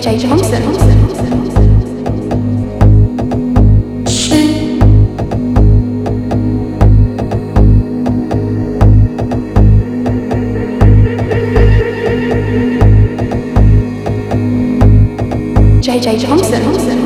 Thompson. JJ Johnson.